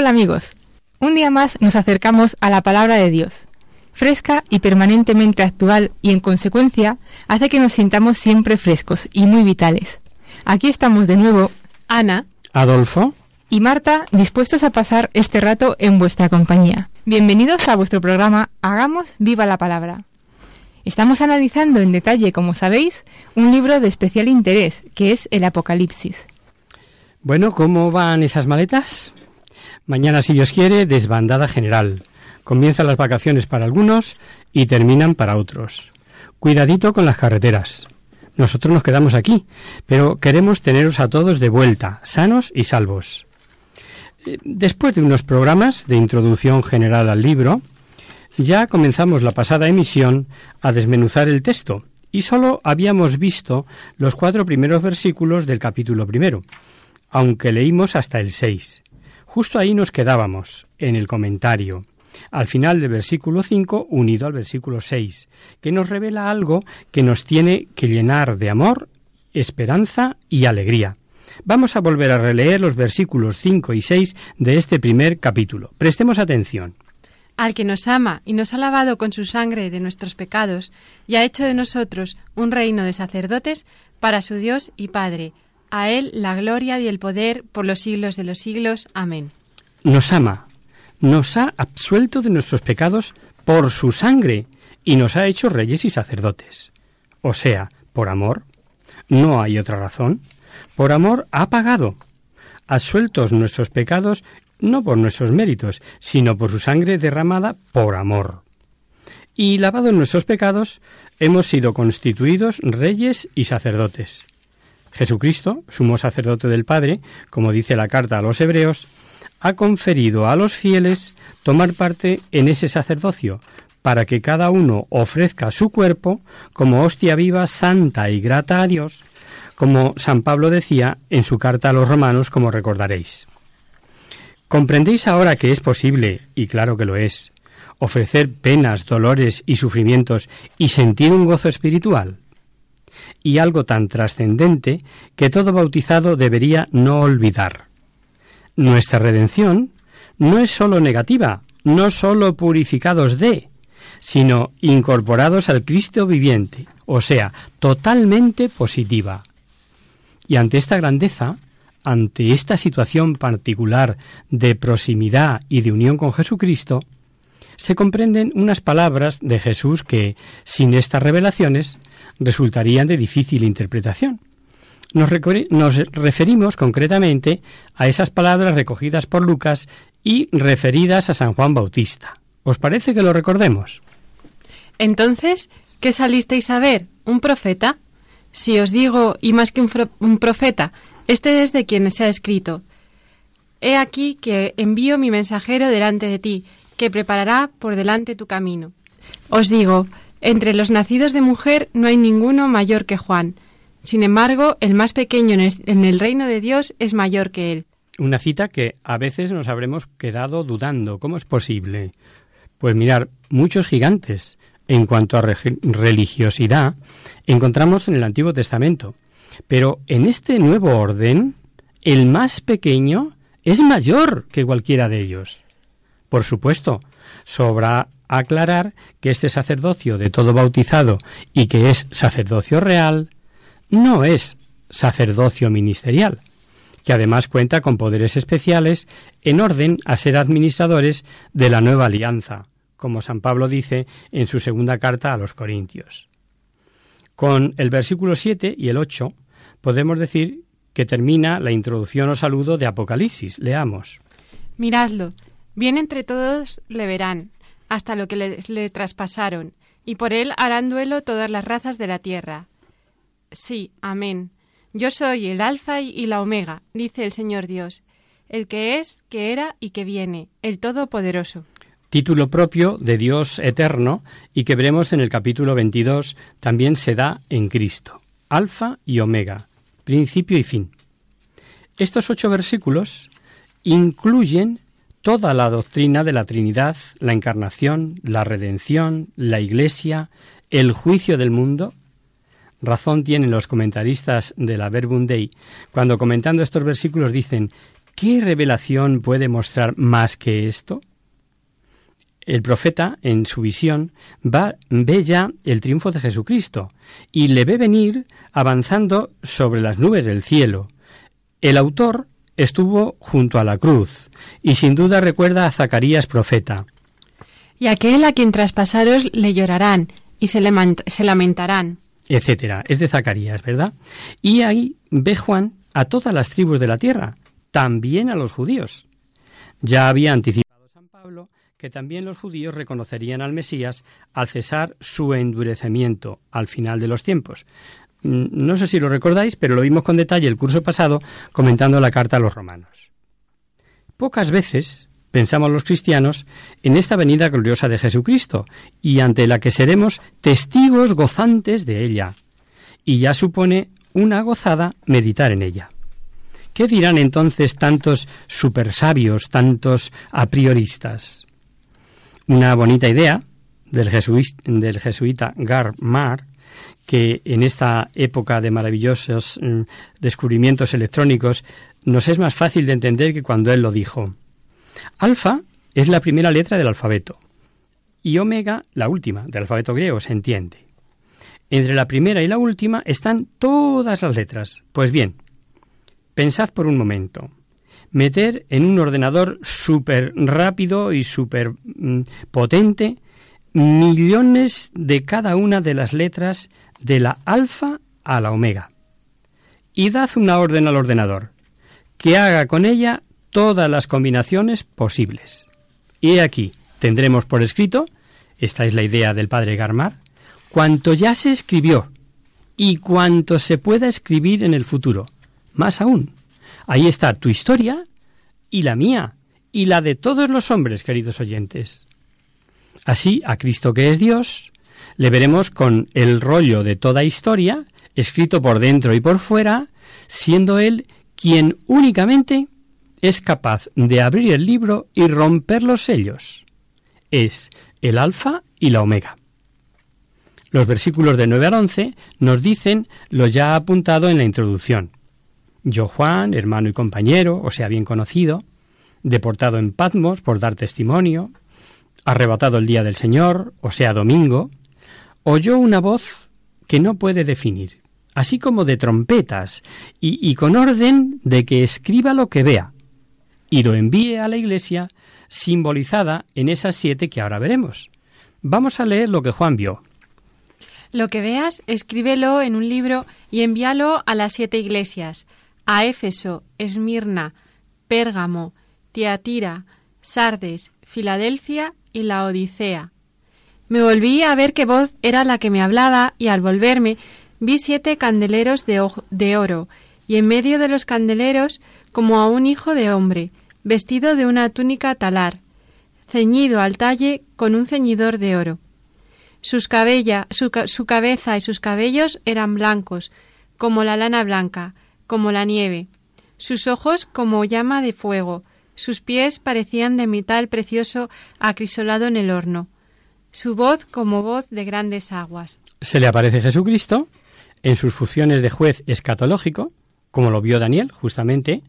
Hola amigos, un día más nos acercamos a la palabra de Dios. Fresca y permanentemente actual y en consecuencia hace que nos sintamos siempre frescos y muy vitales. Aquí estamos de nuevo, Ana Adolfo, y Marta, dispuestos a pasar este rato en vuestra compañía. Bienvenidos a vuestro programa Hagamos viva la palabra. Estamos analizando en detalle, como sabéis, un libro de especial interés, que es el Apocalipsis. bueno, ¿cómo van esas maletas? Mañana, si Dios quiere, desbandada general. Comienzan las vacaciones para algunos y terminan para otros. Cuidadito con las carreteras. Nosotros nos quedamos aquí, pero queremos teneros a todos de vuelta, sanos y salvos. Eh, Después de unos programas de introducción general al libro, ya comenzamos la pasada emisión a desmenuzar el texto y solo habíamos visto los cuatro primeros versículos del capítulo primero, aunque leímos hasta el 6. Justo ahí nos quedábamos, en el comentario, al final del versículo 5 unido al versículo 6, que nos revela algo que nos tiene que llenar de amor, esperanza y alegría. Vamos a volver a releer los versículos 5 y 6 de este primer capítulo. Prestemos atención. al que nos ama y nos ha lavado con su sangre de nuestros pecados, y ha hecho de nosotros un reino de sacerdotes para su Dios y Padre. A Él la gloria y el poder por los siglos de los siglos. Amén. Nos ama, nos ha absuelto de nuestros pecados por su sangre y nos ha hecho reyes y sacerdotes. O sea, por amor. No hay otra razón. Por amor ha pagado. Absueltos nuestros pecados no por nuestros méritos, sino por su sangre derramada por amor. Y lavados nuestros pecados, hemos sido constituidos reyes y sacerdotes. Jesucristo, sumo sacerdote del Padre, como dice la carta a los hebreos, ha conferido a los fieles tomar parte en ese sacerdocio, para que cada uno ofrezca su cuerpo como hostia viva, santa y grata a Dios, como San Pablo decía en su carta a los romanos, como recordaréis. ¿Comprendéis ahora que es posible, y claro que lo es, ofrecer penas, dolores y sufrimientos y sentir un gozo espiritual? Y algo tan trascendente que todo bautizado debería no olvidar. Nuestra redención no es sólo negativa, no sólo purificados de, sino incorporados al Cristo viviente, o sea, totalmente positiva. Y ante esta grandeza, ante esta situación particular de proximidad y de unión con Jesucristo, se comprenden unas palabras de Jesús que, sin estas revelaciones, resultarían de difícil interpretación. Nos, referimos concretamente a esas palabras recogidas por Lucas y referidas a San Juan Bautista. ¿Os parece que lo recordemos? Entonces, ¿qué salisteis a ver? ¿Un profeta? Si os digo, y más que un, un profeta, este es de quien se ha escrito. He aquí que envío mi mensajero delante de ti, que preparará por delante tu camino. Os digo, entre los nacidos de mujer no hay ninguno mayor que Juan. Sin embargo, el más pequeño en el, reino de Dios es mayor que él. Una cita que a veces nos habremos quedado dudando. ¿Cómo es posible? Pues mirar, muchos gigantes en cuanto a religiosidad encontramos en el Antiguo Testamento. Pero en este nuevo orden, el más pequeño es mayor que cualquiera de ellos. Por supuesto, sobra aclarar que este sacerdocio de todo bautizado y que es sacerdocio real, no es sacerdocio ministerial, que además cuenta con poderes especiales en orden a ser administradores de la nueva alianza, como San Pablo dice en su segunda carta a los Corintios. Con el versículo 7 y el 8 podemos decir que termina la introducción o saludo de Apocalipsis. Leamos. Miradlo, bien entre todos le verán, hasta lo que le, le traspasaron, y por él harán duelo todas las razas de la tierra. Sí, amén. Yo soy el Alfa y la Omega, dice el Señor Dios, el que es, que era y que viene, el Todopoderoso. Título propio de Dios eterno y que veremos en el capítulo 22 también se da en Cristo. Alfa y Omega, principio y fin. Estos ocho versículos incluyen toda la doctrina de la Trinidad, la encarnación, la redención, la Iglesia, el juicio del mundo Razón tienen los comentaristas de la Verbum Dei cuando comentando estos versículos dicen ¿qué revelación puede mostrar más que esto? El profeta, en su visión, va, ve ya el triunfo de Jesucristo y le ve venir avanzando sobre las nubes del cielo. El autor estuvo junto a la cruz y sin duda recuerda a Zacarías profeta. Y aquel a quien traspasaros le llorarán y se, se lamentarán etcétera. Es de Zacarías, ¿verdad? Y ahí ve Juan a todas las tribus de la tierra, también a los judíos. Ya había anticipado San Pablo que también los judíos reconocerían al Mesías al cesar su endurecimiento al final de los tiempos. No sé si lo recordáis, pero lo vimos con detalle el curso pasado comentando la carta a los romanos. Pocas veces pensamos los cristianos en esta venida gloriosa de Jesucristo y ante la que seremos testigos gozantes de ella. Y ya supone una gozada meditar en ella. ¿Qué dirán entonces tantos supersabios, tantos a prioristas? Una bonita idea del, jesuita Gar que en esta época de maravillosos mm, descubrimientos electrónicos nos es más fácil de entender que cuando él lo dijo. Alfa es la primera letra del alfabeto y omega la última del alfabeto griego, se entiende. Entre la primera y la última están todas las letras. Pues bien, pensad por un momento. Meter en un ordenador súper rápido y súper potente millones de cada una de las letras de la alfa a la omega. Y dad una orden al ordenador, que haga con ella todas las combinaciones posibles. Y aquí tendremos por escrito, esta es la idea del padre Garmar, cuanto ya se escribió y cuanto se pueda escribir en el futuro. Más aún, ahí está tu historia y la mía y la de todos los hombres, queridos oyentes. Así, a Cristo que es Dios, le veremos con el rollo de toda historia, escrito por dentro y por fuera, siendo Él quien únicamente es capaz de abrir el libro y romper los sellos. Es el alfa y la omega. Los versículos de 9 al 11 nos dicen lo ya apuntado en la introducción. Yo Juan, hermano y compañero, o sea, bien conocido, deportado en Patmos por dar testimonio, arrebatado el día del Señor, o sea, domingo, oyó una voz que no puede definir, así como de trompetas, y, con orden de que escriba lo que vea, y lo envíe a la iglesia simbolizada en esas siete que ahora veremos. Vamos a leer lo que Juan vio. Lo que veas, escríbelo en un libro y envíalo a las siete iglesias, a Éfeso, Esmirna, Pérgamo, Tiatira, Sardes, Filadelfia y la Odisea. Me volví a ver qué voz era la que me hablaba y al volverme vi siete candeleros de, oro y en medio de los candeleros como a un hijo de hombre, vestido de una túnica talar, ceñido al talle con un ceñidor de oro. Sus cabella, su cabeza y sus cabellos eran blancos, como la lana blanca, como la nieve, sus ojos como llama de fuego, sus pies parecían de metal precioso acrisolado en el horno, su voz como voz de grandes aguas. Se le aparece Jesucristo en sus funciones de juez escatológico, como lo vio Daniel, justamente,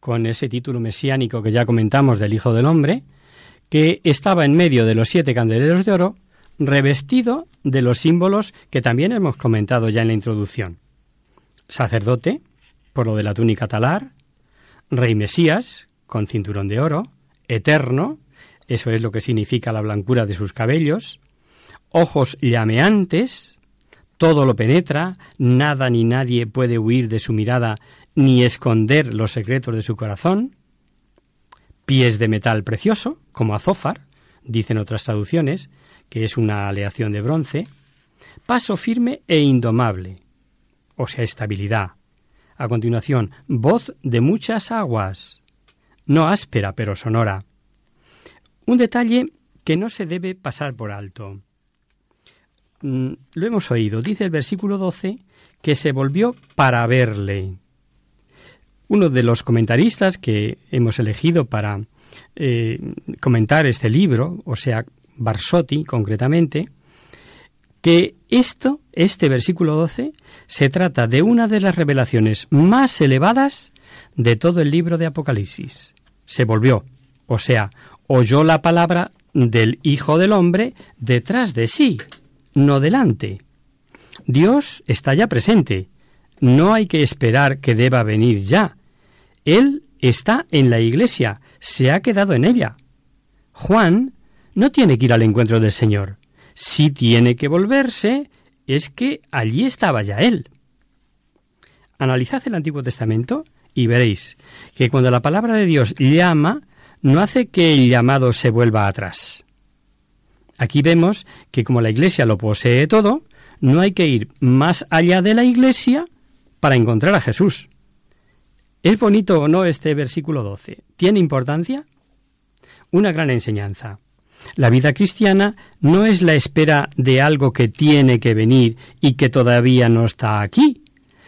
con ese título mesiánico que ya comentamos del Hijo del Hombre, que estaba en medio de los siete candeleros de oro, revestido de los símbolos que también hemos comentado ya en la introducción. Sacerdote, por lo de la túnica talar, Rey Mesías, con cinturón de oro, eterno, eso es lo que significa la blancura de sus cabellos, ojos llameantes, todo lo penetra, nada ni nadie puede huir de su mirada ni esconder los secretos de su corazón, pies de metal precioso, como azófar, dicen otras traducciones, que es una aleación de bronce, paso firme e indomable, o sea, estabilidad. A continuación, voz de muchas aguas, no áspera pero sonora. Un detalle que no se debe pasar por alto. Mm, lo hemos oído, dice el versículo 12, que se volvió para verle. Uno de los comentaristas que hemos elegido para eh, comentar este libro, o sea, Barsotti concretamente, que esto, este versículo 12, se trata de una de las revelaciones más elevadas de todo el libro de Apocalipsis. Se volvió, o sea, oyó la palabra del Hijo del Hombre detrás de sí, no delante. Dios está ya presente. No hay que esperar que deba venir ya. Él está en la iglesia, se ha quedado en ella. Juan no tiene que ir al encuentro del Señor. Si tiene que volverse, es que allí estaba ya Él. Analizad el Antiguo Testamento y veréis que cuando la palabra de Dios llama, no hace que el llamado se vuelva atrás. Aquí vemos que como la Iglesia lo posee todo, no hay que ir más allá de la Iglesia para encontrar a Jesús. ¿Es bonito o no este versículo 12? ¿Tiene importancia? Una gran enseñanza. La vida cristiana no es la espera de algo que tiene que venir y que todavía no está aquí,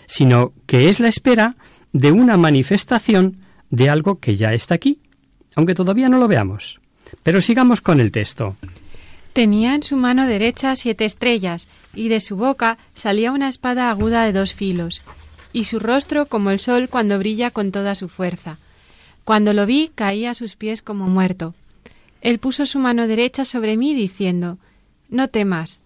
sino que es la espera de una manifestación de algo que ya está aquí, aunque todavía no lo veamos. Pero sigamos con el texto. Tenía en su mano derecha siete estrellas, y de su boca salía una espada aguda de dos filos, y su rostro como el sol cuando brilla con toda su fuerza. Cuando lo vi caí a sus pies como muerto. Él puso su mano derecha sobre mí diciendo, No temas,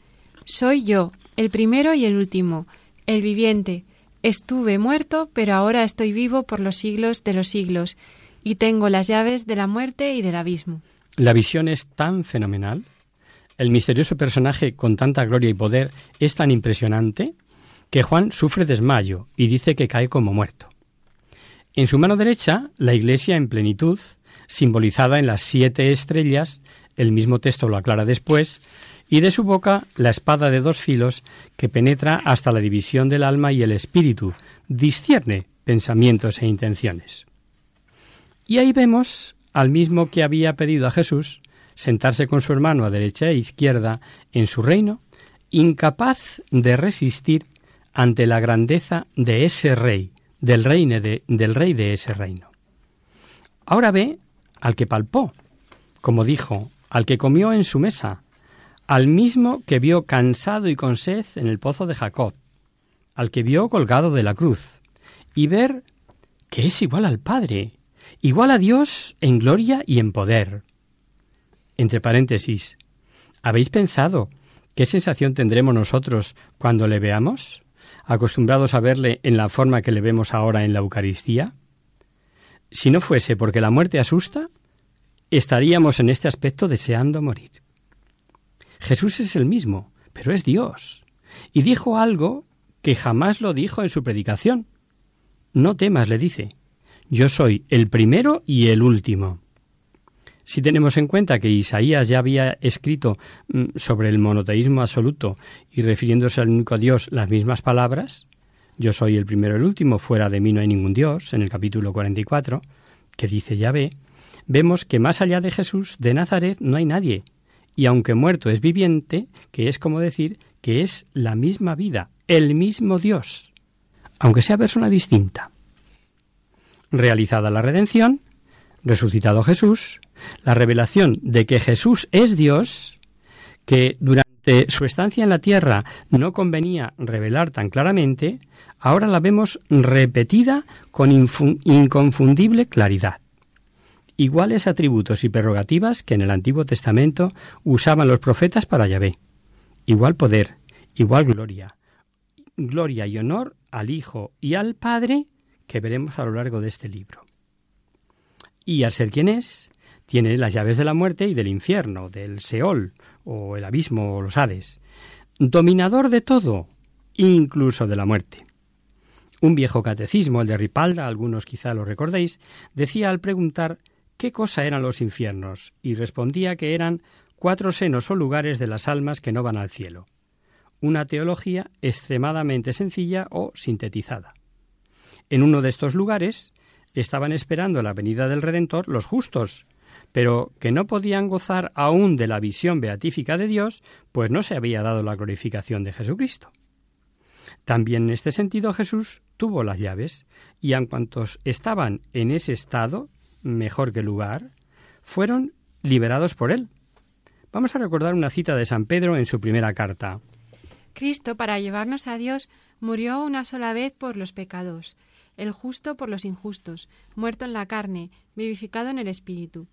soy yo, el primero y el último, el viviente. Estuve muerto, pero ahora estoy vivo por los siglos de los siglos, y tengo las llaves de la muerte y del abismo. La visión es tan fenomenal, el misterioso personaje con tanta gloria y poder es tan impresionante, que Juan sufre desmayo y dice que cae como muerto. En su mano derecha, la iglesia en plenitud, simbolizada en las siete estrellas, el mismo texto lo aclara después, y de su boca la espada de dos filos que penetra hasta la división del alma y el espíritu, discierne pensamientos e intenciones. Y ahí vemos al mismo que había pedido a Jesús sentarse con su hermano a derecha e izquierda en su reino, incapaz de resistir ante la grandeza de ese rey, del, de, del rey de ese reino. Ahora ve al que palpó, como dijo, al que comió en su mesa, al mismo que vio cansado y con sed en el pozo de Jacob, al que vio colgado de la cruz, y ver que es igual al Padre, igual a Dios en gloria y en poder. Entre paréntesis, ¿habéis pensado qué sensación tendremos nosotros cuando le veamos, acostumbrados a verle en la forma que le vemos ahora en la Eucaristía? Si no fuese porque la muerte asusta, estaríamos en este aspecto deseando morir. Jesús es el mismo, pero es Dios, y dijo algo que jamás lo dijo en su predicación. No temas, le dice, yo soy el primero y el último. Si tenemos en cuenta que Isaías ya había escrito mm, sobre el monoteísmo absoluto y refiriéndose al único Dios las mismas palabras, yo soy el primero y el último, fuera de mí no hay ningún Dios, en el capítulo 44, que dice Yahvé, vemos que más allá de Jesús de Nazaret no hay nadie, y aunque muerto es viviente, que es como decir que es la misma vida, el mismo Dios, aunque sea persona distinta. Realizada la redención, resucitado Jesús, la revelación de que Jesús es Dios, que durante su estancia en la tierra no convenía revelar tan claramente, ahora la vemos repetida con inconfundible claridad. Iguales atributos y prerrogativas que en el Antiguo Testamento usaban los profetas para Yahvé. Igual poder, igual gloria. Gloria y honor al Hijo y al Padre que veremos a lo largo de este libro. y al ser quien es, tiene las llaves de la muerte y del infierno, del Seol, o el abismo, o los Hades. Dominador de todo, incluso de la muerte. Un viejo catecismo, el de Ripalda, algunos quizá lo recordéis, decía al preguntar qué cosa eran los infiernos, y respondía que eran cuatro senos o lugares de las almas que no van al cielo. Una teología extremadamente sencilla o sintetizada. En uno de estos lugares estaban esperando la venida del Redentor los justos, pero que no podían gozar aún de la visión beatífica de Dios, pues no se había dado la glorificación de Jesucristo. También en este sentido Jesús tuvo las llaves, y en cuantos estaban en ese estado, mejor que lugar, fueron liberados por él. Vamos a recordar una cita de San Pedro en su primera carta. Cristo, para llevarnos a Dios, murió una sola vez por los pecados, el justo por los injustos, muerto en la carne, vivificado en el Espíritu.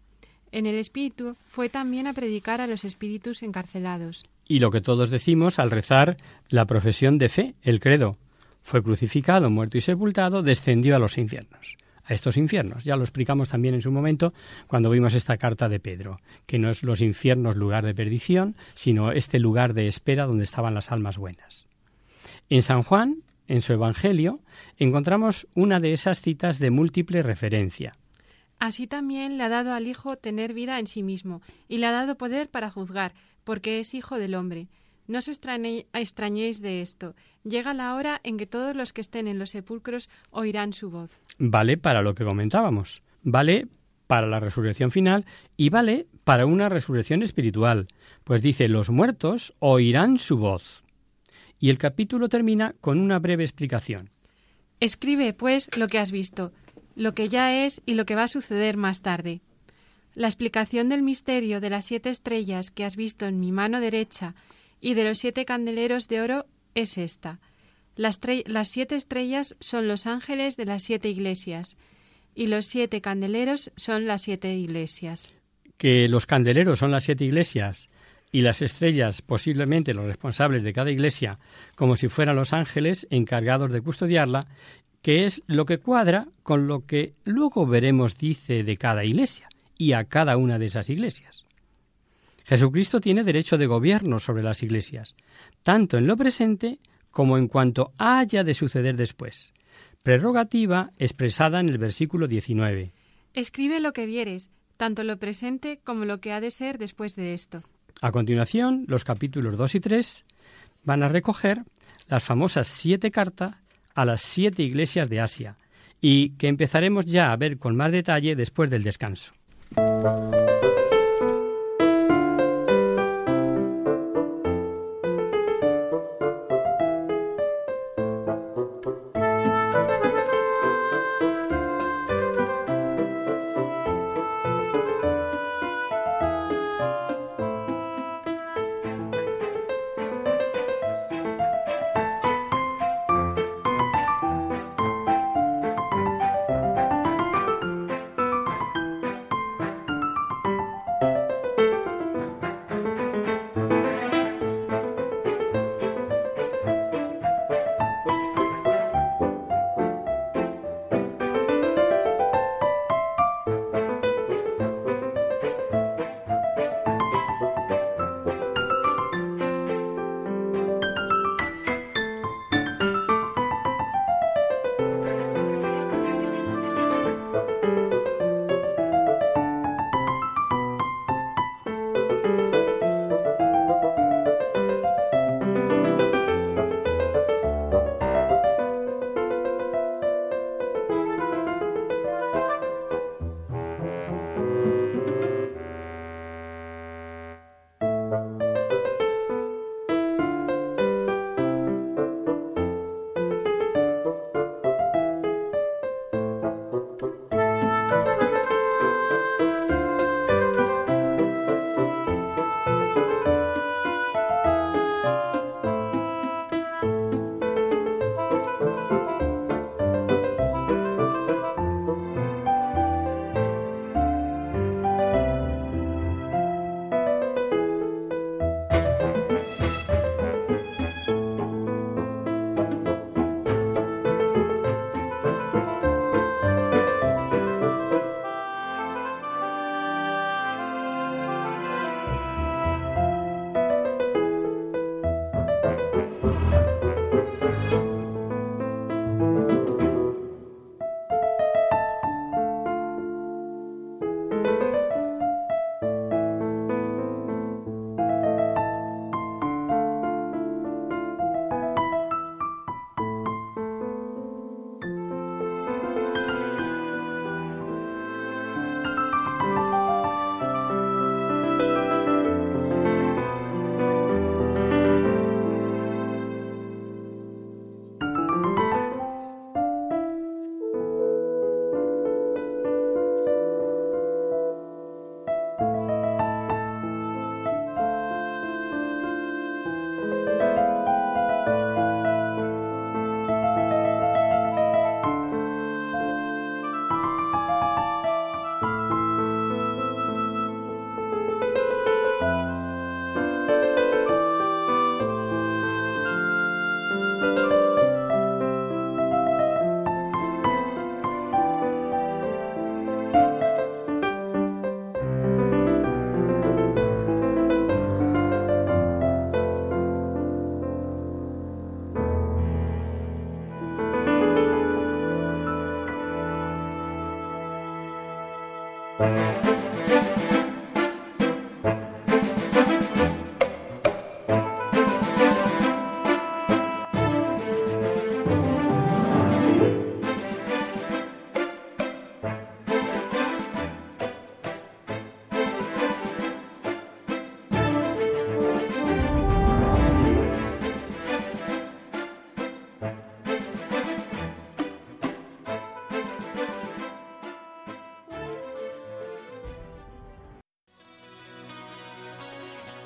En el Espíritu fue también a predicar a los espíritus encarcelados. Y lo que todos decimos al rezar la profesión de fe, el credo. Fue crucificado, muerto y sepultado, descendió a los infiernos a estos infiernos. Ya lo explicamos también en su momento cuando vimos esta carta de Pedro, que no es los infiernos lugar de perdición, sino este lugar de espera donde estaban las almas buenas. En San Juan, en su Evangelio, encontramos una de esas citas de múltiple referencia. Así también le ha dado al Hijo tener vida en sí mismo, y le ha dado poder para juzgar, porque es Hijo del hombre. No os extrañéis de esto. Llega la hora en que todos los que estén en los sepulcros oirán su voz. Vale para lo que comentábamos. Vale para la resurrección final y vale para una resurrección espiritual. Pues dice, los muertos oirán su voz. Y el capítulo termina con una breve explicación. Escribe, pues, lo que has visto lo que ya es y lo que va a suceder más tarde. La explicación del misterio de las siete estrellas que has visto en mi mano derecha y de los siete candeleros de oro es esta. Las, las, siete estrellas son los ángeles de las siete iglesias y los siete candeleros son las siete iglesias. Que los candeleros son las siete iglesias y las estrellas posiblemente los responsables de cada iglesia, como si fueran los ángeles encargados de custodiarla, que es lo que cuadra con lo que luego veremos dice de cada iglesia y a cada una de esas iglesias. Jesucristo tiene derecho de gobierno sobre las iglesias, tanto en lo presente como en cuanto haya de suceder después. Prerrogativa expresada en el versículo 19. Escribe lo que vieres, tanto lo presente como lo que ha de ser después de esto. A continuación, los capítulos 2 y 3 van a recoger las famosas siete cartas a las siete iglesias de Asia y que empezaremos ya a ver con más detalle después del descanso. Thank you.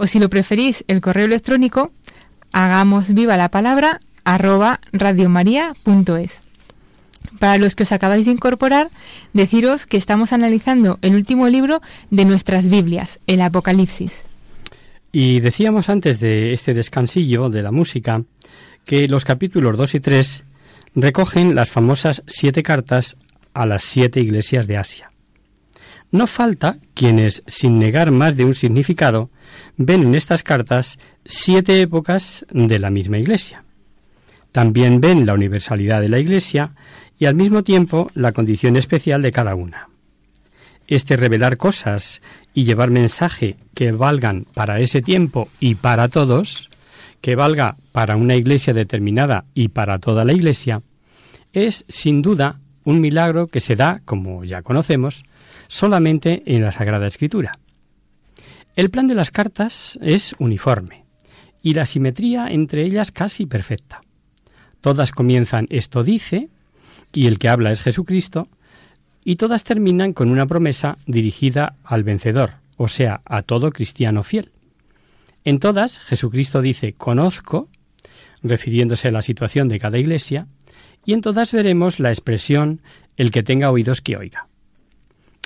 o si lo preferís el correo electrónico, hagamos viva la palabra arroba. Para los que os acabáis de incorporar, deciros que estamos analizando el último libro de nuestras Biblias, el Apocalipsis. Y decíamos antes de este descansillo de la música que los capítulos 2 y 3 recogen las famosas siete cartas a las siete iglesias de Asia. No falta quienes, sin negar más de un significado, ven en estas cartas siete épocas de la misma Iglesia. También ven la universalidad de la Iglesia y al mismo tiempo la condición especial de cada una. Este revelar cosas y llevar mensaje que valgan para ese tiempo y para todos, que valga para una iglesia determinada y para toda la iglesia, es sin duda un milagro que se da, como ya conocemos, solamente en la Sagrada Escritura. El plan de las cartas es uniforme y la simetría entre ellas casi perfecta. Todas comienzan esto dice, y el que habla es Jesucristo, y todas terminan con una promesa dirigida al vencedor, o sea, a todo cristiano fiel. En todas, Jesucristo dice conozco, refiriéndose a la situación de cada iglesia, y en todas veremos la expresión el que tenga oídos que oiga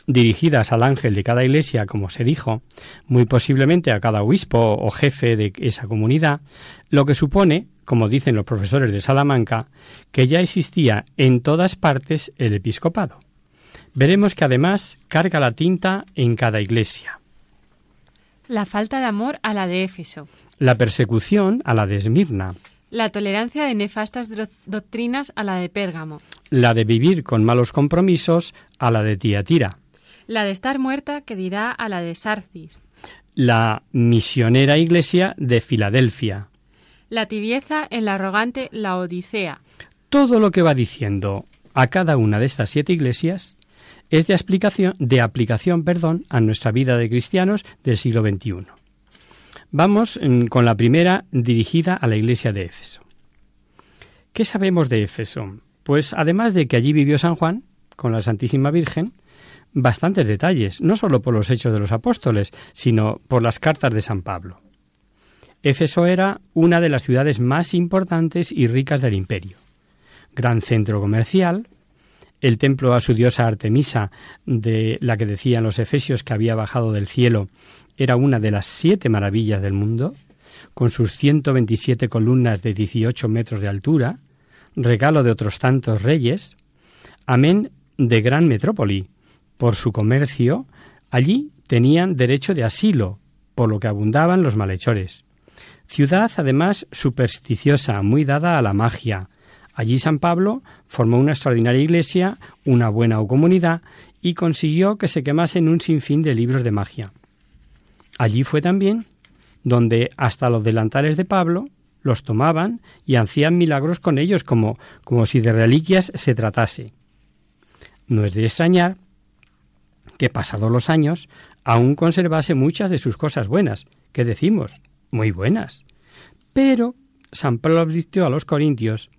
dirigidas al ángel de cada iglesia, como se dijo, muy posiblemente a cada obispo o jefe de esa comunidad, lo que supone, como dicen los profesores de Salamanca, que ya existía en todas partes el episcopado. Veremos que además carga la tinta en cada iglesia. La falta de amor a la de Éfeso. La persecución a la de Esmirna. La tolerancia de nefastas doctrinas a la de Pérgamo. La de vivir con malos compromisos a la de Tiatira la de estar muerta que dirá a la de Sarcis, la misionera iglesia de Filadelfia, la tibieza en la arrogante Laodicea. Todo lo que va diciendo a cada una de estas siete iglesias es de aplicación, de aplicación perdón, a nuestra vida de cristianos del siglo XXI. Vamos mm, con la primera dirigida a la iglesia de Éfeso. ¿Qué sabemos de Éfeso? Pues además de que allí vivió San Juan con la Santísima Virgen, bastantes detalles, no solo por los hechos de los apóstoles, sino por las cartas de San Pablo. Éfeso era una de las ciudades más importantes y ricas del imperio. Gran centro comercial, el templo a su diosa Artemisa, de la que decían los efesios que había bajado del cielo, era una de las siete maravillas del mundo, con sus 127 columnas de 18 metros de altura, regalo de otros tantos reyes, amén de gran metrópoli, por su comercio, allí tenían derecho de asilo, por lo que abundaban los malhechores. Ciudad, además, supersticiosa, muy dada a la magia. Allí San Pablo formó una extraordinaria iglesia, una buena comunidad, y consiguió que se quemasen un sinfín de libros de magia. Allí fue también donde hasta los delantales de Pablo los tomaban y hacían milagros con ellos como, como si de reliquias se tratase. No es de extrañar que pasados los años aún conservase muchas de sus cosas buenas, que decimos, muy buenas. Pero San Pablo advirtió a los corintios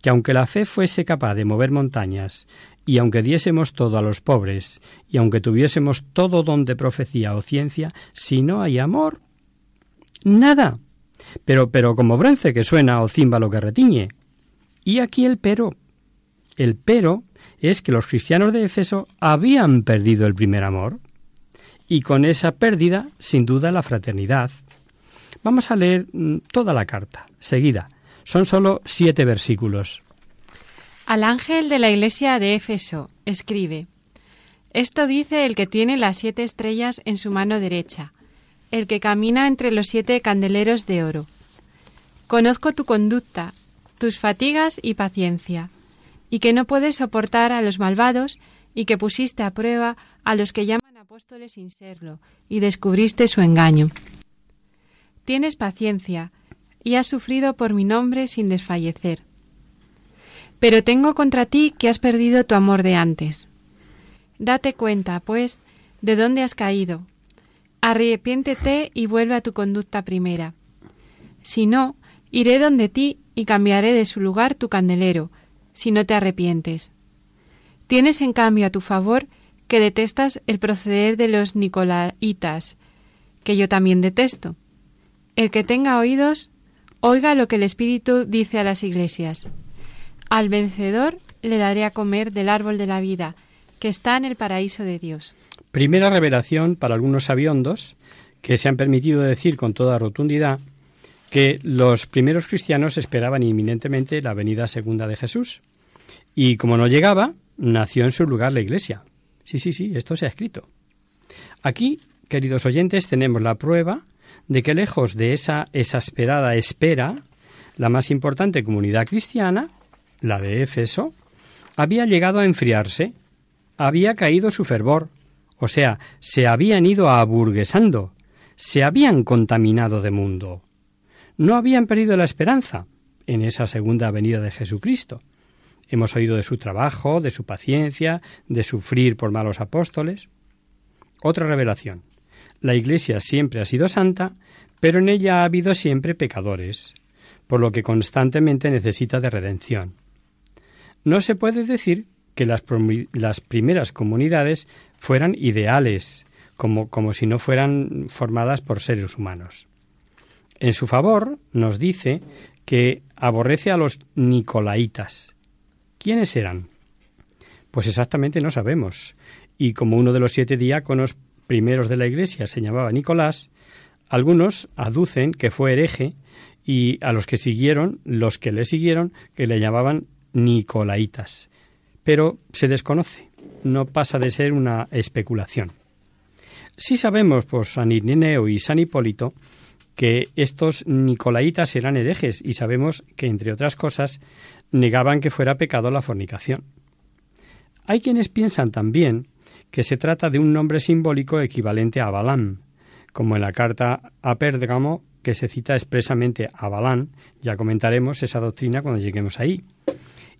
que aunque la fe fuese capaz de mover montañas, y aunque diésemos todo a los pobres, y aunque tuviésemos todo don de profecía o ciencia, si no hay amor, nada. Pero, pero como bronce que suena o címbalo que retiñe. Y aquí el pero. El pero es que los cristianos de Éfeso habían perdido el primer amor. y con esa pérdida, sin duda, la fraternidad. Vamos a leer mm, toda la carta, seguida. Son solo siete versículos. Al ángel de la iglesia de Éfeso escribe, Esto dice el que tiene las siete estrellas en su mano derecha, el que camina entre los siete candeleros de oro. Conozco tu conducta, tus fatigas y paciencia, y que no puedes soportar a los malvados, y que pusiste a prueba a los que llaman apóstoles sin serlo, y descubriste su engaño. Tienes paciencia, y has sufrido por mi nombre sin desfallecer. Pero tengo contra ti que has perdido tu amor de antes. Date cuenta, pues, de dónde has caído. Arrepiéntete y vuelve a tu conducta primera. Si no, iré donde ti y cambiaré de su lugar tu candelero, si no te arrepientes. Tienes en cambio a tu favor que detestas el proceder de los nicolaitas, que yo también detesto. El que tenga oídos, oiga lo que el Espíritu dice a las iglesias. Al vencedor le daré a comer del árbol de la vida, que está en el paraíso de Dios. Primera revelación para algunos sabiondos que se han permitido decir con toda rotundidad que los primeros cristianos esperaban inminentemente la venida segunda de Jesús. Y como no llegaba, nació en su lugar la Iglesia. Sí, sí, sí, esto se ha escrito. Aquí, queridos oyentes, tenemos la prueba de que lejos de esa exasperada espera, la más importante comunidad cristiana, la de Éfeso, había llegado a enfriarse, había caído su fervor, o sea, se habían ido aburguesando, se habían contaminado de mundo. No habían perdido la esperanza en esa segunda venida de Jesucristo. Hemos oído de su trabajo, de su paciencia, de sufrir por malos apóstoles. Otra revelación. La Iglesia siempre ha sido santa, pero en ella ha habido siempre pecadores, por lo que constantemente necesita de redención. No se puede decir que las, primeras comunidades fueran ideales, como, como si no fueran formadas por seres humanos. En su favor nos dice que aborrece a los nicolaitas. ¿Quiénes eran? Pues exactamente no sabemos. Y como uno de los siete diáconos primeros de la Iglesia se llamaba Nicolás, algunos aducen que fue hereje y a los que siguieron, los que le siguieron, que le llamaban Nicolaitas. Pero se desconoce, no pasa de ser una especulación. Sí sabemos por San Irineo y San Hipólito que estos nicolaitas eran herejes y sabemos que, entre otras cosas, negaban que fuera pecado la fornicación. Hay quienes piensan también que se trata de un nombre simbólico equivalente a Balaam, como en la carta a Pérgamo que se cita expresamente a Balaam, ya comentaremos esa doctrina cuando lleguemos ahí.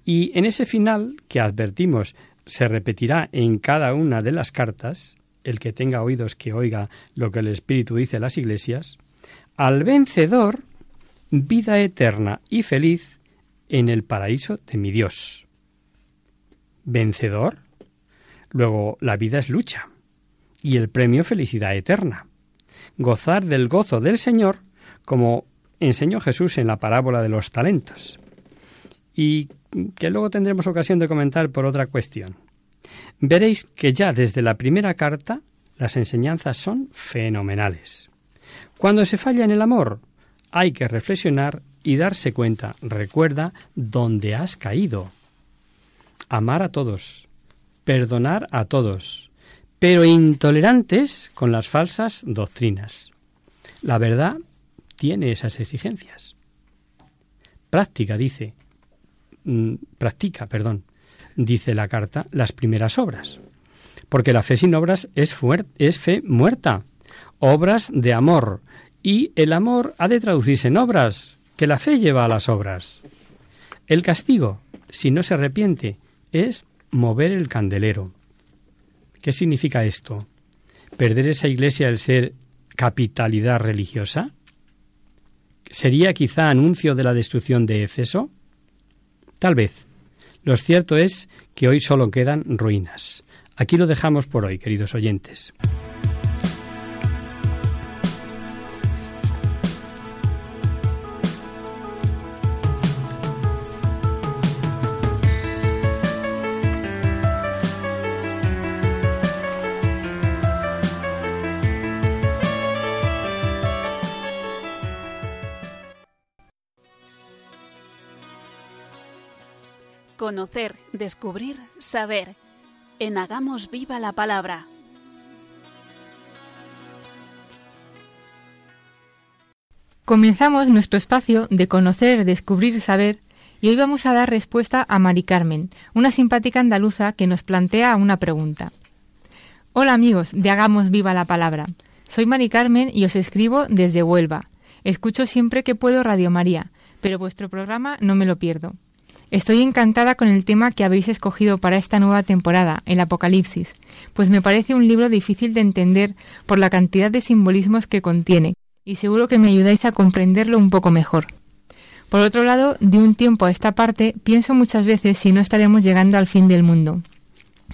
Y en ese final, que advertimos se repetirá en cada una de las cartas, el que tenga oídos que oiga lo que el Espíritu dice a las iglesias, al vencedor vida eterna y feliz en el paraíso de mi Dios. ¿Vencedor? Luego, la vida es lucha y el premio felicidad eterna. Gozar del gozo del Señor, como enseñó Jesús en la parábola de los talentos. Y que luego tendremos ocasión de comentar por otra cuestión. Veréis que ya desde la primera carta las enseñanzas son fenomenales. Cuando se falla en el amor, hay que reflexionar y darse cuenta, recuerda dónde has caído. Amar a todos, perdonar a todos, pero intolerantes con las falsas doctrinas. La verdad tiene esas exigencias. Práctica, dice, mm, practica, perdón, dice la carta, las primeras obras. Porque la fe sin obras es, es fe muerta. Obras de amor. Y el amor ha de traducirse en obras, que la fe lleva a las obras. El castigo, si no se arrepiente, es mover el candelero. ¿Qué significa esto? ¿Perder esa iglesia el ser capitalidad religiosa? ¿Sería quizá anuncio de la destrucción de Éfeso? Tal vez. Lo cierto es que hoy solo quedan ruinas. Aquí lo dejamos por hoy, queridos oyentes. Conocer, descubrir, saber. En Hagamos Viva la Palabra. Comenzamos nuestro espacio de conocer, descubrir, saber y hoy vamos a dar respuesta a Mari Carmen, una simpática andaluza que nos plantea una pregunta. Hola amigos de Hagamos Viva la Palabra. Soy Mari Carmen y os escribo desde Huelva. Escucho siempre que puedo Radio María, pero vuestro programa no me lo pierdo. Estoy encantada con el tema que habéis escogido para esta nueva temporada, el Apocalipsis, pues me parece un libro difícil de entender por la cantidad de simbolismos que contiene, y seguro que me ayudáis a comprenderlo un poco mejor. Por otro lado, de un tiempo a esta parte, pienso muchas veces si no estaremos llegando al fin del mundo.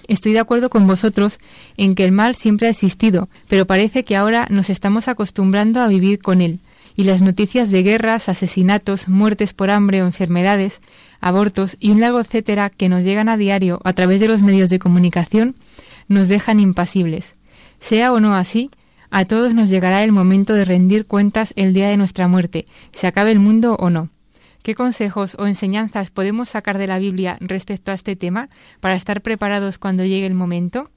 Estoy de acuerdo con vosotros en que el mal siempre ha existido, pero parece que ahora nos estamos acostumbrando a vivir con él, y las noticias de guerras, asesinatos, muertes por hambre o enfermedades, abortos y un largo etcétera que nos llegan a diario a través de los medios de comunicación nos dejan impasibles. Sea o no así, a todos nos llegará el momento de rendir cuentas el día de nuestra muerte, se acabe el mundo o no. ¿Qué consejos o enseñanzas podemos sacar de la Biblia respecto a este tema para estar preparados cuando llegue el momento?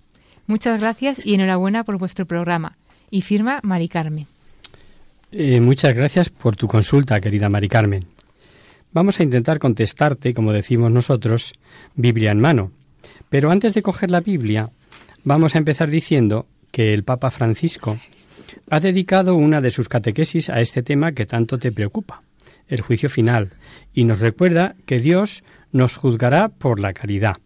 Muchas gracias y enhorabuena por vuestro programa. Y firma Mari Carmen. Eh, muchas gracias por tu consulta, querida Mari Carmen. Vamos a intentar contestarte, como decimos nosotros, Biblia en mano. Pero antes de coger la Biblia, vamos a empezar diciendo que el Papa Francisco ha dedicado una de sus catequesis a este tema que tanto te preocupa, el juicio final, y nos recuerda que Dios nos juzgará por la caridad,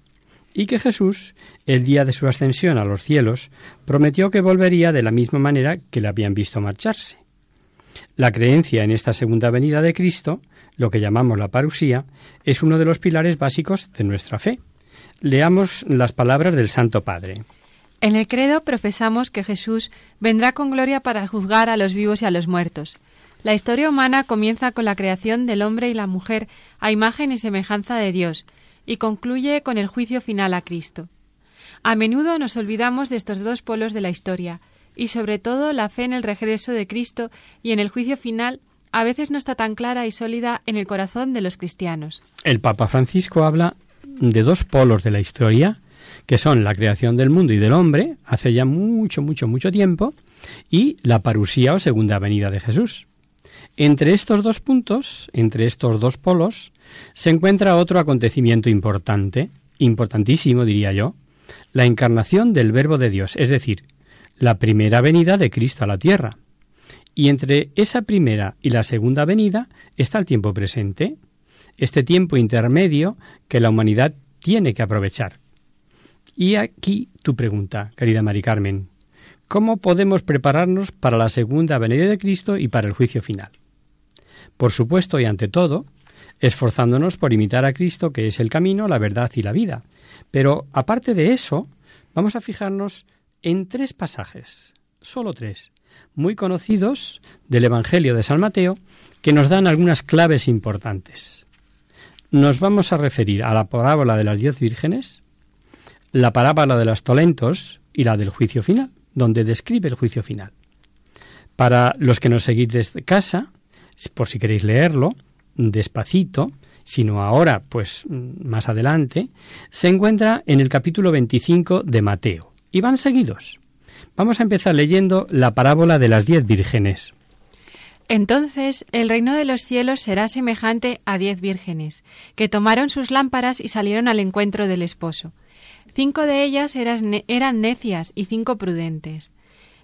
y que Jesús, el día de su ascensión a los cielos, prometió que volvería de la misma manera que le habían visto marcharse. La creencia en esta segunda venida de Cristo, lo que llamamos la parusía, es uno de los pilares básicos de nuestra fe. Leamos las palabras del Santo Padre. En el credo profesamos que Jesús vendrá con gloria para juzgar a los vivos y a los muertos. La historia humana comienza con la creación del hombre y la mujer a imagen y semejanza de Dios, y concluye con el juicio final a Cristo. A menudo nos olvidamos de estos dos polos de la historia, y sobre todo la fe en el regreso de Cristo y en el juicio final a veces no está tan clara y sólida en el corazón de los cristianos. El Papa Francisco habla de dos polos de la historia que son la creación del mundo y del hombre, hace ya mucho, mucho, mucho tiempo, y la parusía o segunda venida de Jesús. Entre estos dos puntos, entre estos dos polos, se encuentra otro acontecimiento importante, importantísimo diría yo, la encarnación del Verbo de Dios, es decir, la primera venida de Cristo a la tierra. Y entre esa primera y la segunda venida está el tiempo presente, este tiempo intermedio que la humanidad tiene que aprovechar. Y aquí tu pregunta, querida Mari Carmen. ¿Cómo podemos prepararnos para la segunda venida de Cristo y para el juicio final? Por supuesto y ante todo, esforzándonos por imitar a Cristo, que es el camino, la verdad y la vida. Pero aparte de eso, vamos a fijarnos en tres pasajes, solo tres, muy conocidos del Evangelio de San Mateo, que nos dan algunas claves importantes. Nos vamos a referir a la parábola de las diez vírgenes, la parábola de los talentos y la del juicio final, donde describe el juicio final. Para los que nos seguís desde casa, por si queréis leerlo, despacito, sino ahora, pues más adelante, se encuentra en el capítulo 25 de Mateo. Y van seguidos. Vamos a empezar leyendo la parábola de las diez vírgenes. Entonces el reino de los cielos será semejante a diez vírgenes, que tomaron sus lámparas y salieron al encuentro del esposo. Cinco de ellas eran necias y cinco prudentes.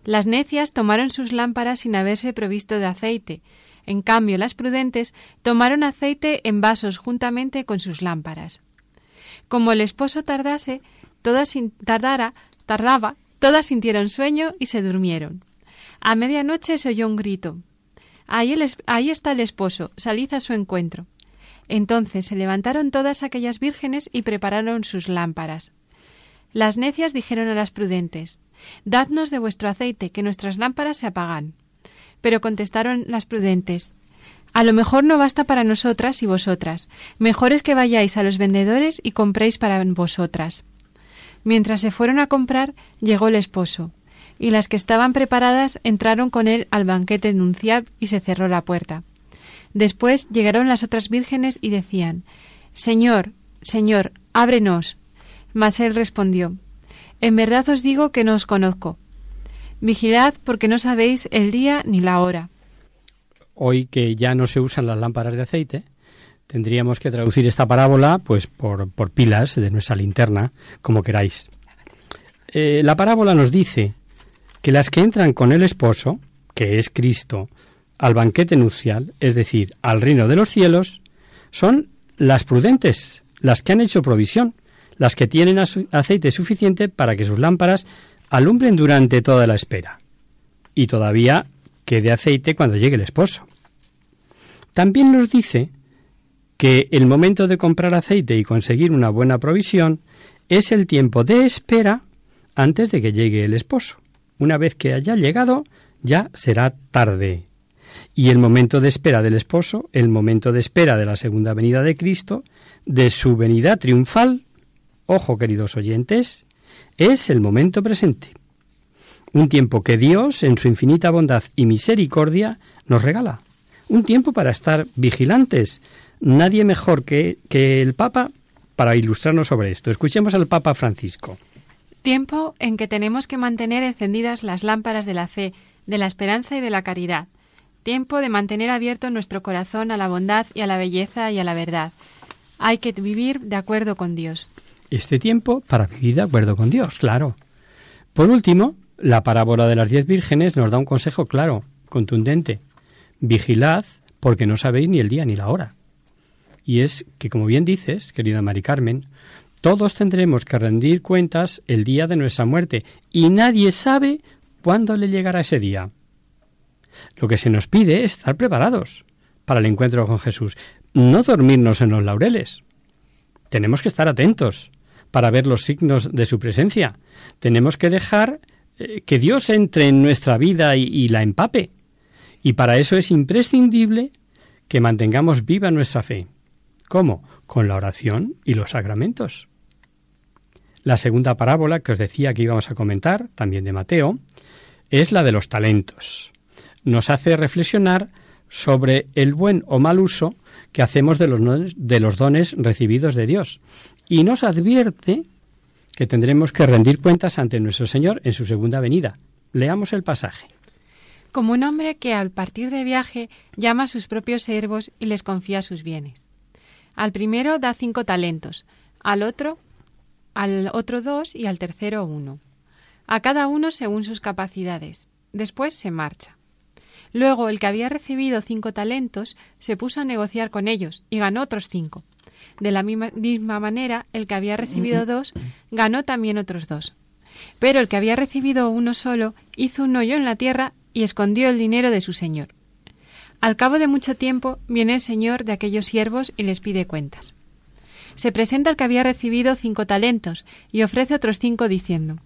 Las necias tomaron sus lámparas sin haberse provisto de aceite. En cambio, las prudentes tomaron aceite en vasos juntamente con sus lámparas. Como el esposo tardase, todas tardara, tardaba, todas sintieron sueño y se durmieron. A medianoche se oyó un grito. Ahí, está el esposo, salid a su encuentro. Entonces se levantaron todas aquellas vírgenes y prepararon sus lámparas. Las necias dijeron a las prudentes, Dadnos de vuestro aceite, que nuestras lámparas se apagan. Pero contestaron las prudentes, A lo mejor no basta para nosotras y vosotras, mejor es que vayáis a los vendedores y compréis para vosotras. Mientras se fueron a comprar, llegó el esposo, y las que estaban preparadas entraron con él al banquete nuncial y se cerró la puerta. Después llegaron las otras vírgenes y decían, Señor, Señor, ábrenos. Mas él respondió, En verdad os digo que no os conozco. Vigilad porque no sabéis el día ni la hora. Hoy que ya no se usan las lámparas de aceite, tendríamos que traducir esta parábola pues por, por pilas de nuestra linterna, como queráis. Eh, la parábola nos dice que las que entran con el esposo, que es Cristo, al banquete nupcial, es decir, al reino de los cielos, son las prudentes, las que han hecho provisión, las que tienen aceite suficiente para que sus lámparas alumbren durante toda la espera. Y todavía quede aceite cuando llegue el esposo. También nos dice que el momento de comprar aceite y conseguir una buena provisión es el tiempo de espera antes de que llegue el esposo. Una vez que haya llegado, ya será tarde. Y el momento de espera del esposo, el momento de espera de la segunda venida de Cristo, de su venida triunfal, ojo queridos oyentes, es el momento presente. Un tiempo que Dios, en su infinita bondad y misericordia, nos regala. Un tiempo para estar vigilantes. Nadie mejor que, que el Papa para ilustrarnos sobre esto. Escuchemos al Papa Francisco. Tiempo en que tenemos que mantener encendidas las lámparas de la fe, de la esperanza y de la caridad. Tiempo de mantener abierto nuestro corazón a la bondad y a la belleza y a la verdad. Hay que vivir de acuerdo con Dios. Este tiempo para vivir de acuerdo con Dios, claro. Por último, la parábola de las diez vírgenes nos da un consejo claro, contundente. Vigilad porque no sabéis ni el día ni la hora. Y es que, como bien dices, querida Mari Carmen, todos tendremos que rendir cuentas el día de nuestra muerte y nadie sabe cuándo le llegará ese día. Lo que se nos pide es estar preparados para el encuentro con Jesús, no dormirnos en los laureles. Tenemos que estar atentos para ver los signos de su presencia. Tenemos que dejar eh, que Dios entre en nuestra vida y la empape. Y para eso es imprescindible que mantengamos viva nuestra fe. ¿Cómo? Con la oración y los sacramentos. La segunda parábola que os decía que íbamos a comentar, también de Mateo, es la de los talentos. Nos hace reflexionar sobre el buen o mal uso que hacemos de los, de los dones recibidos de Dios y nos advierte que tendremos que rendir cuentas ante nuestro Señor en su segunda venida. Leamos el pasaje. Como un hombre que al partir de viaje llama a sus propios siervos y les confía sus bienes. Al primero da cinco talentos, al otro, al otro dos y al tercero uno. A cada uno según sus capacidades. Después se marcha. Luego el que había recibido cinco talentos se puso a negociar con ellos y ganó otros cinco. De la misma manera, el que había recibido dos ganó también otros dos. Pero el que había recibido uno solo hizo un hoyo en la tierra y escondió el dinero de su señor. Al cabo de mucho tiempo viene el señor de aquellos siervos y les pide cuentas. Se presenta el que había recibido cinco talentos y ofrece otros cinco diciendo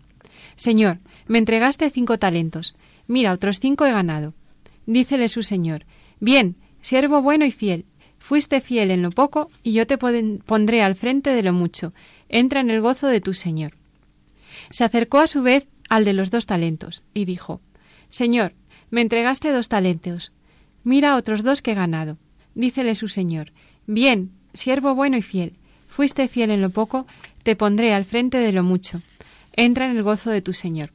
Señor, me entregaste cinco talentos. Mira, otros cinco he ganado. Dícele su señor Bien, siervo bueno y fiel. Fuiste fiel en lo poco y yo te pondré al frente de lo mucho. Entra en el gozo de tu señor. Se acercó a su vez al de los dos talentos y dijo Señor, me entregaste dos talentos. Mira otros dos que he ganado. Dícele su señor Bien, siervo bueno y fiel. Fuiste fiel en lo poco, te pondré al frente de lo mucho. Entra en el gozo de tu señor.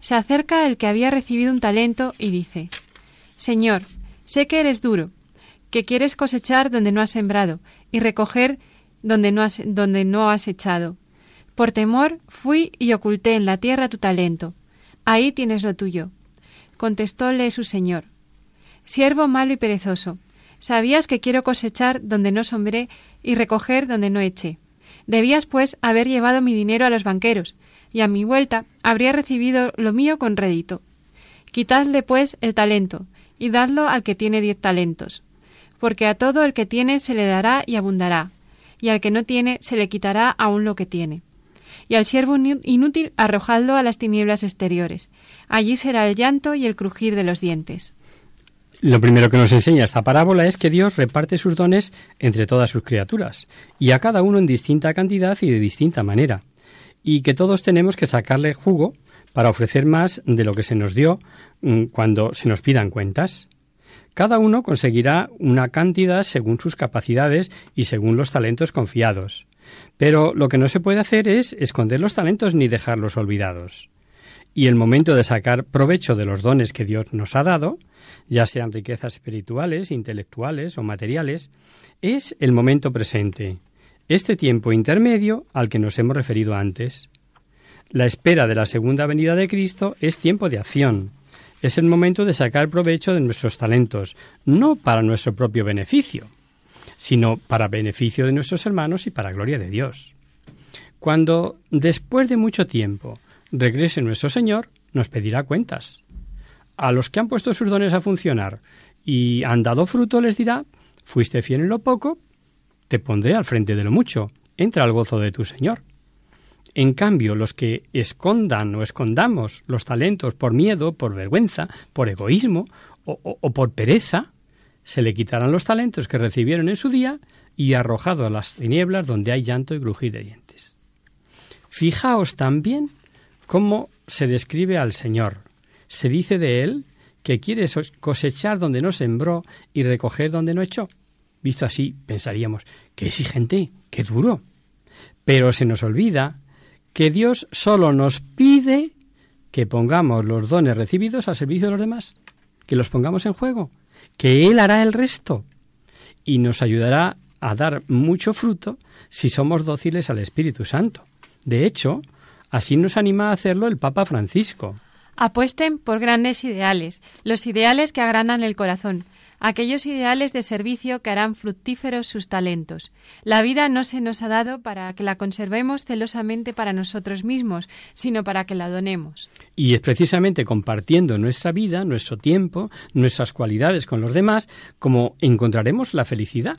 Se acerca el que había recibido un talento y dice Señor, sé que eres duro, que quieres cosechar donde no has sembrado y recoger donde no has, donde no has echado. Por temor fui y oculté en la tierra tu talento. Ahí tienes lo tuyo. Contestóle su señor. Siervo malo y perezoso, sabías que quiero cosechar donde no sombré y recoger donde no eché. Debías, pues, haber llevado mi dinero a los banqueros, y a mi vuelta habría recibido lo mío con rédito. Quitadle, pues, el talento, y dadlo al que tiene diez talentos. Porque a todo el que tiene se le dará y abundará, y al que no tiene se le quitará aún lo que tiene y al siervo inútil arrojadlo a las tinieblas exteriores. Allí será el llanto y el crujir de los dientes. Lo primero que nos enseña esta parábola es que Dios reparte sus dones entre todas sus criaturas, y a cada uno en distinta cantidad y de distinta manera, y que todos tenemos que sacarle jugo para ofrecer más de lo que se nos dio mm, cuando se nos pidan cuentas. Cada uno conseguirá una cantidad según sus capacidades y según los talentos confiados. Pero lo que no se puede hacer es esconder los talentos ni dejarlos olvidados. Y el momento de sacar provecho de los dones que Dios nos ha dado, ya sean riquezas espirituales, intelectuales o materiales, es el momento presente, este tiempo intermedio al que nos hemos referido antes. La espera de la segunda venida de Cristo es tiempo de acción, es el momento de sacar provecho de nuestros talentos, no para nuestro propio beneficio, sino para beneficio de nuestros hermanos y para gloria de Dios. Cuando, después de mucho tiempo, regrese nuestro Señor, nos pedirá cuentas. A los que han puesto sus dones a funcionar y han dado fruto, les dirá, fuiste fiel en lo poco, te pondré al frente de lo mucho, entra al gozo de tu Señor. En cambio, los que escondan o escondamos los talentos por miedo, por vergüenza, por egoísmo o, por pereza, se le quitarán los talentos que recibieron en su día y arrojado a las tinieblas donde hay llanto y crujir de dientes. Fijaos también cómo se describe al Señor. Se dice de él que quiere cosechar donde no sembró y recoger donde no echó. Visto así, pensaríamos, qué exigente, qué duro. Pero se nos olvida que Dios solo nos pide que pongamos los dones recibidos al servicio de los demás, que los pongamos en juego, que Él hará el resto y nos ayudará a dar mucho fruto si somos dóciles al Espíritu Santo. De hecho, así nos anima a hacerlo el Papa Francisco. Apuesten por grandes ideales, los ideales que agrandan el corazón, aquellos ideales de servicio que harán fructíferos sus talentos. La vida no se nos ha dado para que la conservemos celosamente para nosotros mismos, sino para que la donemos. Y es precisamente compartiendo nuestra vida, nuestro tiempo, nuestras cualidades con los demás, como encontraremos la felicidad.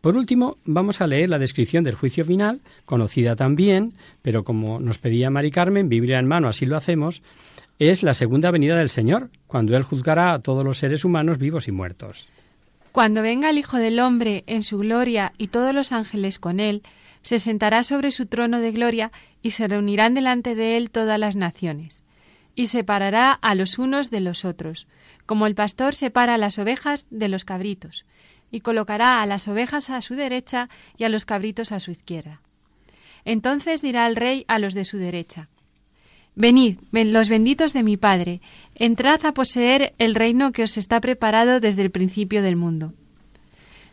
Por último, vamos a leer la descripción del juicio final, conocida también, pero como nos pedía Mari Carmen, Biblia en mano, así lo hacemos, es la segunda venida del Señor, cuando Él juzgará a todos los seres humanos vivos y muertos. Cuando venga el Hijo del Hombre en su gloria y todos los ángeles con Él, se sentará sobre su trono de gloria y se reunirán delante de Él todas las naciones. Y separará a los unos de los otros, como el pastor separa las ovejas de los cabritos, y colocará a las ovejas a su derecha y a los cabritos a su izquierda. Entonces dirá el rey a los de su derecha, Venid, los benditos de mi Padre, entrad a poseer el reino que os está preparado desde el principio del mundo.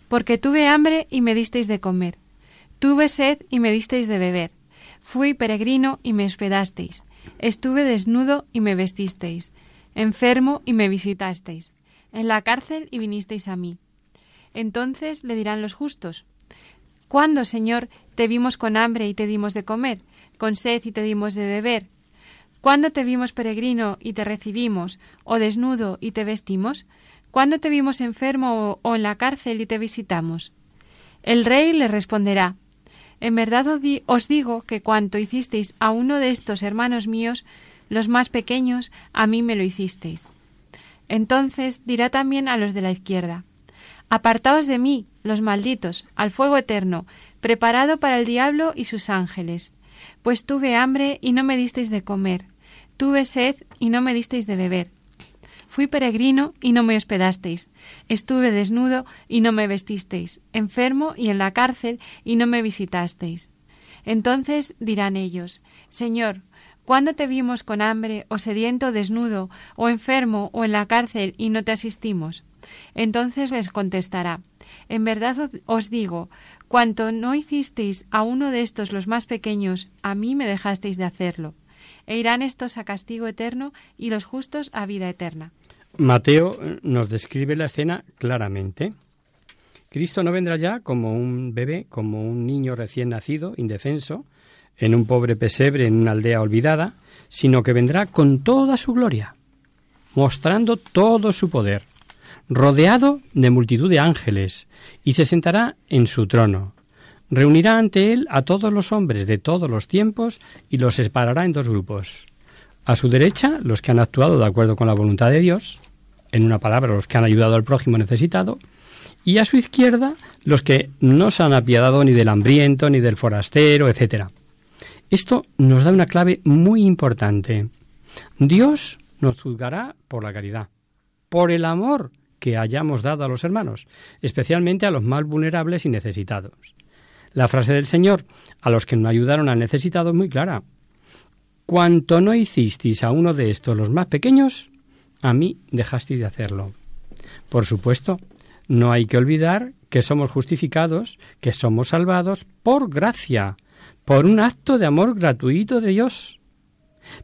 Porque tuve hambre y me disteis de comer, tuve sed y me disteis de beber, fui peregrino y me hospedasteis, estuve desnudo y me vestisteis, enfermo y me visitasteis, en la cárcel y vinisteis a mí. Entonces le dirán los justos, ¿Cuándo, Señor, te vimos con hambre y te dimos de comer, con sed y te dimos de beber? ¿Cuándo te vimos peregrino y te recibimos, o desnudo y te vestimos? ¿Cuándo te vimos enfermo o en la cárcel y te visitamos? El rey le responderá, En verdad os digo que cuanto hicisteis a uno de estos hermanos míos, los más pequeños, a mí me lo hicisteis. Entonces dirá también a los de la izquierda, Apartaos de mí, los malditos, al fuego eterno, preparado para el diablo y sus ángeles pues tuve hambre y no me disteis de comer, tuve sed y no me disteis de beber. Fui peregrino y no me hospedasteis, estuve desnudo y no me vestisteis, enfermo y en la cárcel y no me visitasteis. Entonces dirán ellos, Señor, ¿cuándo te vimos con hambre o sediento desnudo o enfermo o en la cárcel y no te asistimos? Entonces les contestará, En verdad os digo, Cuanto no hicisteis a uno de estos los más pequeños, a mí me dejasteis de hacerlo. E irán estos a castigo eterno y los justos a vida eterna. Mateo eh, nos describe la escena claramente. Cristo no vendrá ya como un bebé, como un niño recién nacido, indefenso, en un pobre pesebre en una aldea olvidada, sino que vendrá con toda su gloria, mostrando todo su poder, rodeado de multitud de ángeles, y se sentará en su trono. Reunirá ante él a todos los hombres de todos los tiempos y los separará en dos grupos. A su derecha, los que han actuado de acuerdo con la voluntad de Dios, en una palabra, los que han ayudado al prójimo necesitado, y a su izquierda, los que no se han apiadado ni del hambriento, ni del forastero, etc. Esto nos da una clave muy importante. Dios nos juzgará por la caridad, por el amor que hayamos dado a los hermanos, especialmente a los más vulnerables y necesitados. La frase del Señor a los que no ayudaron al necesitado es muy clara. Cuanto no hicisteis a uno de estos los más pequeños, a mí dejasteis de hacerlo. Por supuesto, no hay que olvidar que somos justificados, que somos salvados por gracia, por un acto de amor gratuito de Dios.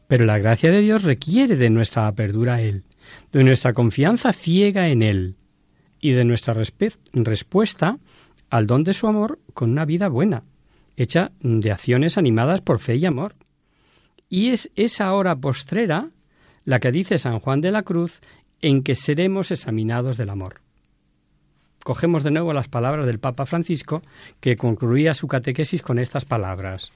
Pero la gracia de Dios requiere de nuestra apertura a Él, de nuestra confianza ciega en Él y de nuestra respuesta al don de su amor con una vida buena, hecha de acciones animadas por fe y amor. Y es esa hora postrera la que dice San Juan de la Cruz en que seremos examinados del amor. Cogemos de nuevo las palabras del Papa Francisco, que concluía su catequesis con estas palabras.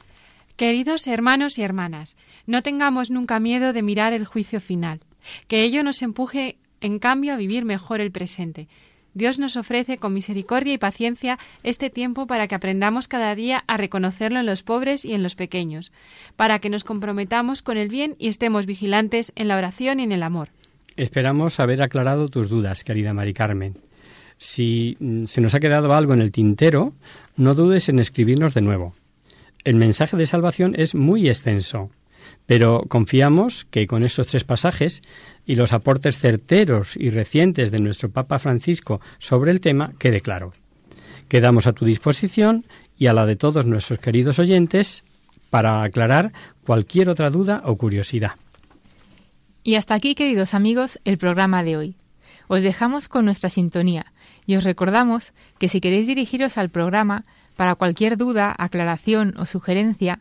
Queridos hermanos y hermanas, no tengamos nunca miedo de mirar el juicio final, que ello nos empuje en cambio a vivir mejor el presente. Dios nos ofrece con misericordia y paciencia este tiempo para que aprendamos cada día a reconocerlo en los pobres y en los pequeños, para que nos comprometamos con el bien y estemos vigilantes en la oración y en el amor. Esperamos haber aclarado tus dudas, querida Mari Carmen. Si mm, se nos ha quedado algo en el tintero, no dudes en escribirnos de nuevo. El mensaje de salvación es muy extenso, pero confiamos que con estos tres pasajes y los aportes certeros y recientes de nuestro Papa Francisco sobre el tema quede claro. Quedamos a tu disposición y a la de todos nuestros queridos oyentes para aclarar cualquier otra duda o curiosidad. Y hasta aquí, queridos amigos, el programa de hoy. Os dejamos con nuestra sintonía y os recordamos que si queréis dirigiros al programa para cualquier duda, aclaración o sugerencia,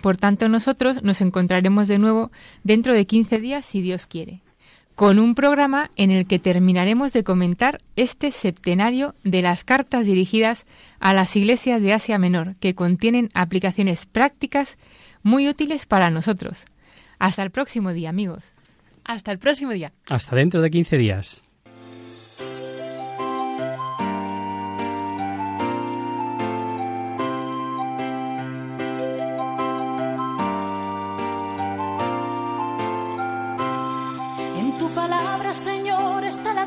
Por tanto, nosotros nos encontraremos de nuevo dentro de 15 días, si Dios quiere, con un programa en el que terminaremos de comentar este septenario de las cartas dirigidas a las iglesias de Asia Menor, que contienen aplicaciones prácticas muy útiles para nosotros. Hasta el próximo día, amigos. Hasta el próximo día. Hasta dentro de 15 días.